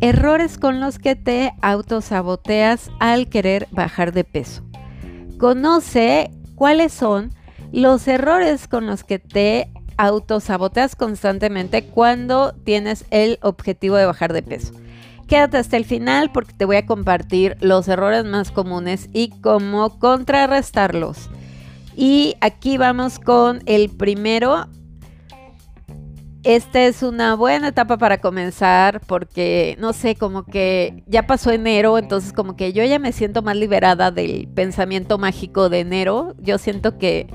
Errores con los que te autosaboteas al querer bajar de peso. Conoce cuáles son los errores con los que te autosaboteas constantemente cuando tienes el objetivo de bajar de peso. Quédate hasta el final porque te voy a compartir los errores más comunes y cómo contrarrestarlos. Y aquí vamos con el primero. Esta es una buena etapa para comenzar porque, no sé, como que ya pasó enero, entonces como que yo ya me siento más liberada del pensamiento mágico de enero. Yo siento que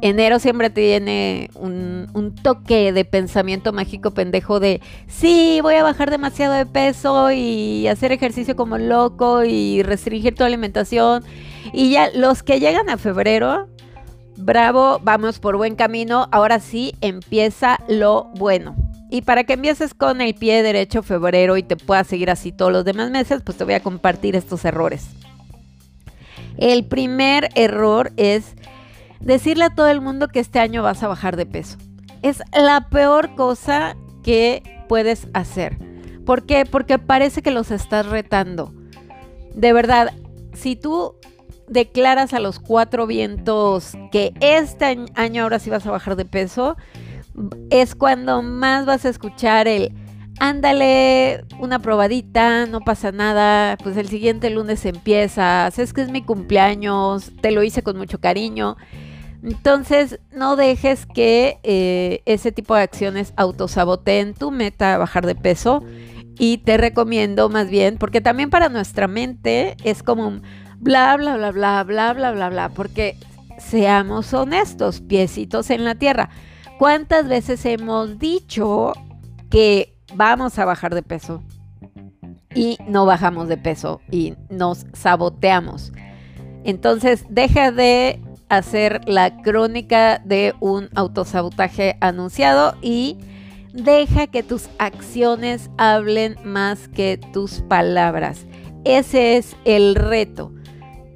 enero siempre tiene un, un, toque de pensamiento mágico pendejo de, sí, voy a bajar demasiado de peso y hacer ejercicio como loco y restringir tu alimentación. Y ya los que llegan a febrero, bravo, vamos por buen camino, ahora sí empieza lo bueno. Y para que empieces con el pie derecho febrero y te puedas seguir así todos los demás meses, pues te voy a compartir estos errores. El primer error es decirle a todo el mundo que este año vas a bajar de peso. Es la peor cosa que puedes hacer. ¿Por qué? Porque parece que los estás retando. De verdad, si tú declaras a los cuatro vientos que este año ahora sí vas a bajar de peso, es cuando más vas a escuchar el ándale, una probadita, no pasa nada, pues el siguiente lunes empiezas, es que es mi cumpleaños, te lo hice con mucho cariño. Entonces, no dejes que eh, ese tipo de acciones autosaboteen tu meta a bajar de peso. Y te recomiendo más bien, porque también para nuestra mente es como un bla, bla, bla, bla, bla, bla, bla, bla, porque seamos honestos, piecitos en la tierra. ¿Cuántas veces hemos dicho que vamos a bajar de peso y no bajamos de peso y nos saboteamos? Entonces, deja de hacer la crónica de un autosabotaje anunciado y deja que tus acciones hablen más que tus palabras. Ese es el reto.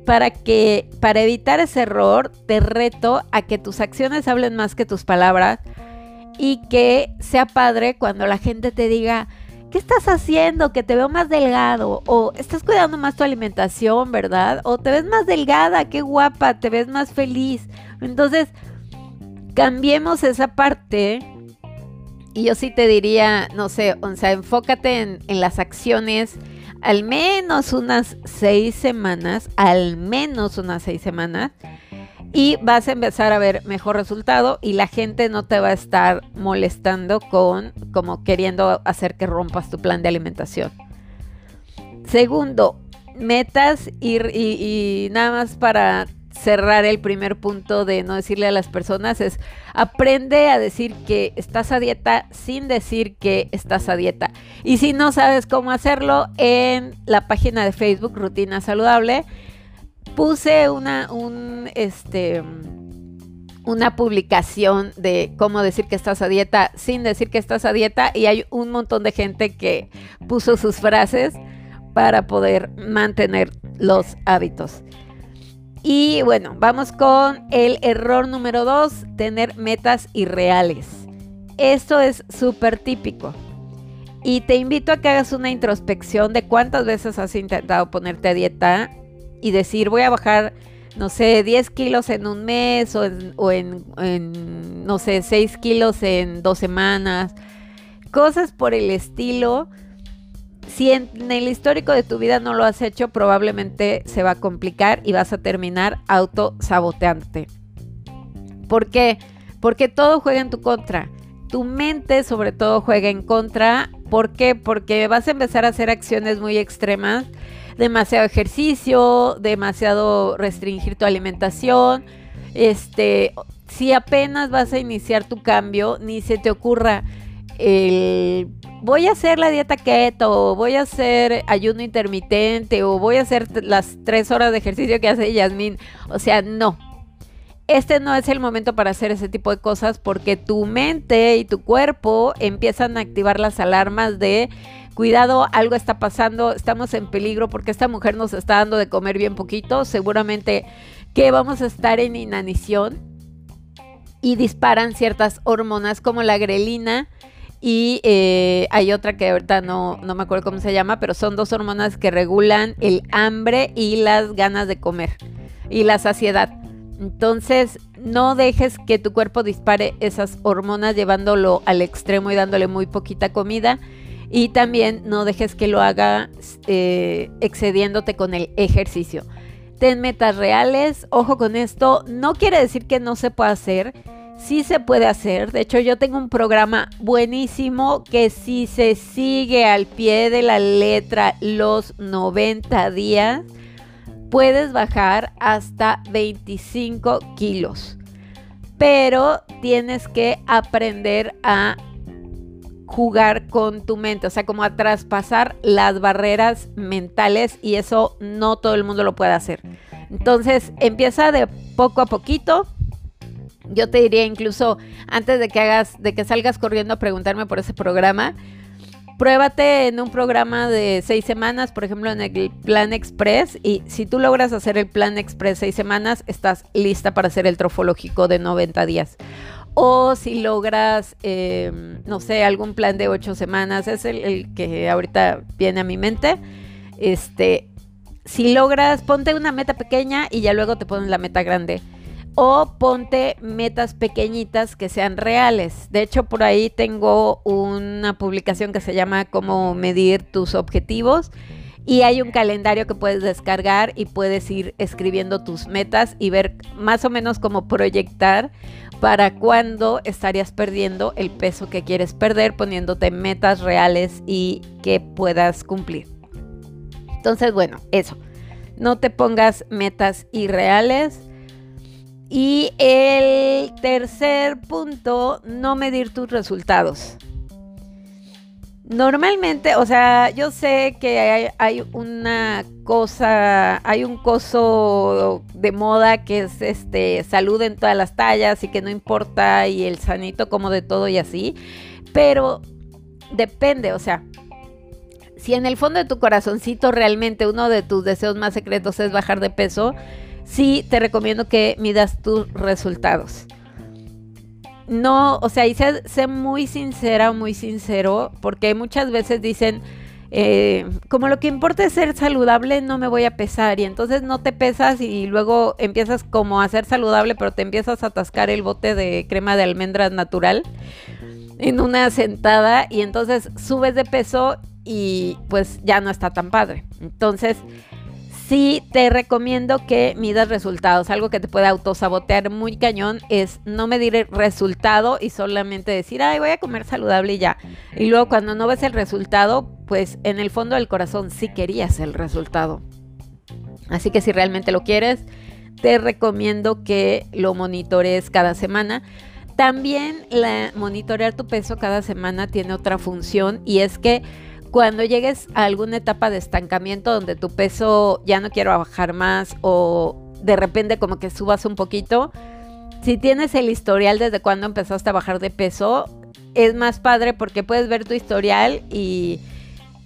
Para que para evitar ese error, te reto a que tus acciones hablen más que tus palabras y que sea padre cuando la gente te diga, ¿qué estás haciendo? Que te veo más delgado. O estás cuidando más tu alimentación, ¿verdad? O te ves más delgada, qué guapa, te ves más feliz. Entonces, cambiemos esa parte. Y yo sí te diría, no sé, o sea, enfócate en, en las acciones al menos unas seis semanas, al menos unas seis semanas y vas a empezar a ver mejor resultado y la gente no te va a estar molestando con como queriendo hacer que rompas tu plan de alimentación. Segundo, metas y, nada más para cerrar el primer punto de no decirle a las personas es aprende a decir que estás a dieta sin decir que estás a dieta. Y si no sabes cómo hacerlo, en la página de Facebook Rutina Saludable puse una, un, este, una publicación de cómo decir que estás a dieta sin decir que estás a dieta y hay un montón de gente que puso sus frases para poder mantener los hábitos. Y bueno, vamos con el error número dos, tener metas irreales. Esto es súper típico. Y te invito a que hagas una introspección de cuántas veces has intentado ponerte a dieta y decir voy a bajar, no sé, 10 kilos en un mes o en, no sé, 6 kilos en dos semanas, cosas por el estilo. Si en, el histórico de tu vida no lo has hecho, probablemente se va a complicar y vas a terminar autosaboteándote. ¿Por qué? Porque todo juega en tu contra. Tu mente sobre todo juega en contra. ¿Por qué? Porque vas a empezar a hacer acciones muy extremas demasiado ejercicio, demasiado restringir tu alimentación. Este, si apenas vas a iniciar tu cambio, ni se te ocurra el voy a hacer la dieta keto, o voy a hacer ayuno intermitente, o voy a hacer las tres horas de ejercicio que hace Yasmin. O sea, no. Este no es el momento para hacer ese tipo de cosas porque tu mente y tu cuerpo empiezan a activar las alarmas de cuidado, algo está pasando, estamos en peligro porque esta mujer nos está dando de comer bien poquito, seguramente que vamos a estar en inanición. y disparan ciertas hormonas como la grelina y eh, hay otra que ahorita no, no me acuerdo cómo se llama, pero son dos hormonas que regulan el hambre y las ganas de comer y la saciedad. Entonces, no dejes que tu cuerpo dispare esas hormonas llevándolo al extremo y dándole muy poquita comida. Y también no dejes que lo haga eh, excediéndote con el ejercicio. Ten metas reales, ojo con esto, no quiere decir que no se pueda hacer, sí se puede hacer. De hecho, yo tengo un programa buenísimo que si se sigue al pie de la letra los 90 días, puedes bajar hasta 25 kilos. Pero tienes que aprender a jugar con tu mente, o sea, como a traspasar las barreras mentales y eso no todo el mundo lo puede hacer. Entonces, empieza de poco a poquito. Yo te diría incluso antes de que hagas, de que salgas corriendo a preguntarme por ese programa, pruébate en un programa de seis semanas, por ejemplo, en el Plan Express. Y si tú logras hacer el Plan Express seis semanas, estás lista para hacer el trofológico de 90 días. O si logras, em, no sé, algún plan de ocho semanas, es el, que ahorita viene a mi mente. Este, si logras, ponte una meta pequeña y ya luego te pones la meta grande o ponte metas pequeñitas que sean reales. De hecho, por ahí tengo una publicación que se llama Cómo medir tus objetivos. Y hay un calendario que puedes descargar y puedes ir escribiendo tus metas y ver más o menos cómo proyectar para cuándo estarías perdiendo el peso que quieres perder, poniéndote metas reales y que puedas cumplir. Entonces, bueno, eso. No te pongas metas irreales y el tercer punto, no medir tus resultados. Normalmente, o sea, yo sé que hay, una cosa, hay un coso de moda que es este salud en todas las tallas y que no importa y el sanito como de todo y así, pero depende, o sea, si en el fondo de tu corazoncito realmente uno de tus deseos más secretos es bajar de peso, sí te recomiendo que midas tus resultados. No, o sea, y sé, muy sincera, muy sincero, porque muchas veces dicen, eh, como lo que importa es ser saludable, no me voy a pesar. Y entonces no te pesas y luego empiezas como a ser saludable, pero te empiezas a atascar el bote de crema de almendras natural en una sentada y entonces subes de peso y pues ya no está tan padre. Entonces sí te recomiendo que midas resultados. Algo que te puede autosabotear muy cañón es no medir el resultado y solamente decir, ay, voy a comer saludable y ya. Y luego cuando no ves el resultado, pues en el fondo del corazón sí querías el resultado. Así que si realmente lo quieres, te recomiendo que lo monitores cada semana. También monitorear tu peso cada semana tiene otra función y es que cuando llegues a alguna etapa de estancamiento donde tu peso ya no quiero bajar más o de repente como que subas un poquito, si tienes el historial desde cuando empezaste a bajar de peso, es más padre porque puedes ver tu historial y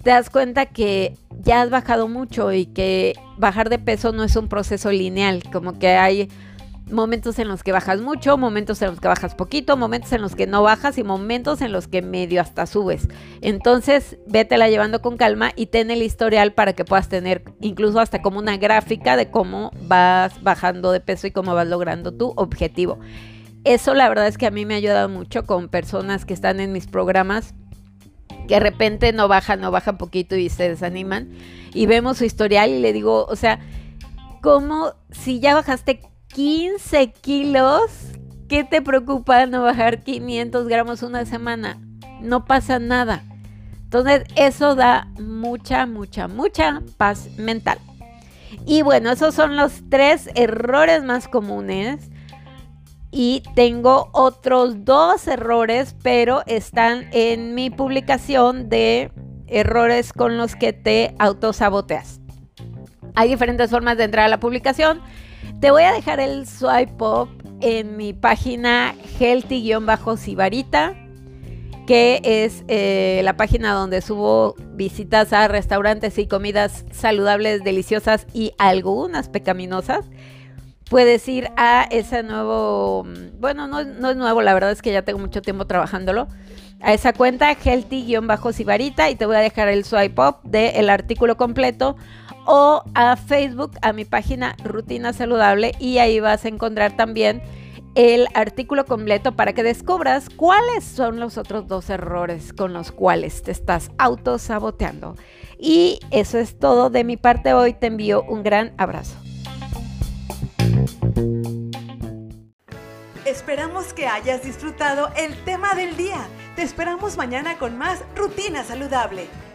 te das cuenta que ya has bajado mucho y que bajar de peso no es un proceso lineal, como que hay momentos en los que bajas mucho, momentos en los que bajas poquito, momentos en los que no bajas y momentos en los que medio hasta subes. Entonces, vétela llevando con calma y ten el historial para que puedas tener incluso hasta como una gráfica de cómo vas bajando de peso y cómo vas logrando tu objetivo. Eso la verdad es que a mí me ha ayudado mucho con personas que están en mis programas que de repente no bajan, no bajan poquito y se desaniman y vemos su historial y le digo, o sea, como si ya bajaste 15 kilos. ¿Qué te preocupa no bajar 500 gramos una semana? No pasa nada. Entonces eso da mucha, mucha, mucha paz mental. Y bueno, esos son los tres errores más comunes. Y tengo otros dos errores, pero están en mi publicación de errores con los que te autosaboteas. Hay diferentes formas de entrar a la publicación. Te voy a dejar el swipe up en mi página healthy-sibarita, que es eh, la página donde subo visitas a restaurantes y comidas saludables, deliciosas y algunas pecaminosas. puedes ir a ese nuevo, bueno, no, no es nuevo, la verdad es que ya tengo mucho tiempo trabajándolo, a esa cuenta healthy-sibarita y te voy a dejar el swipe up del artículo completo o a Facebook, a mi página Rutina Saludable y ahí vas a encontrar también el artículo completo para que descubras cuáles son los otros dos errores con los cuales te estás autosaboteando. Y eso es todo de mi parte hoy. Te envío un gran abrazo. Esperamos que hayas disfrutado el tema del día. Te esperamos mañana con más Rutina Saludable.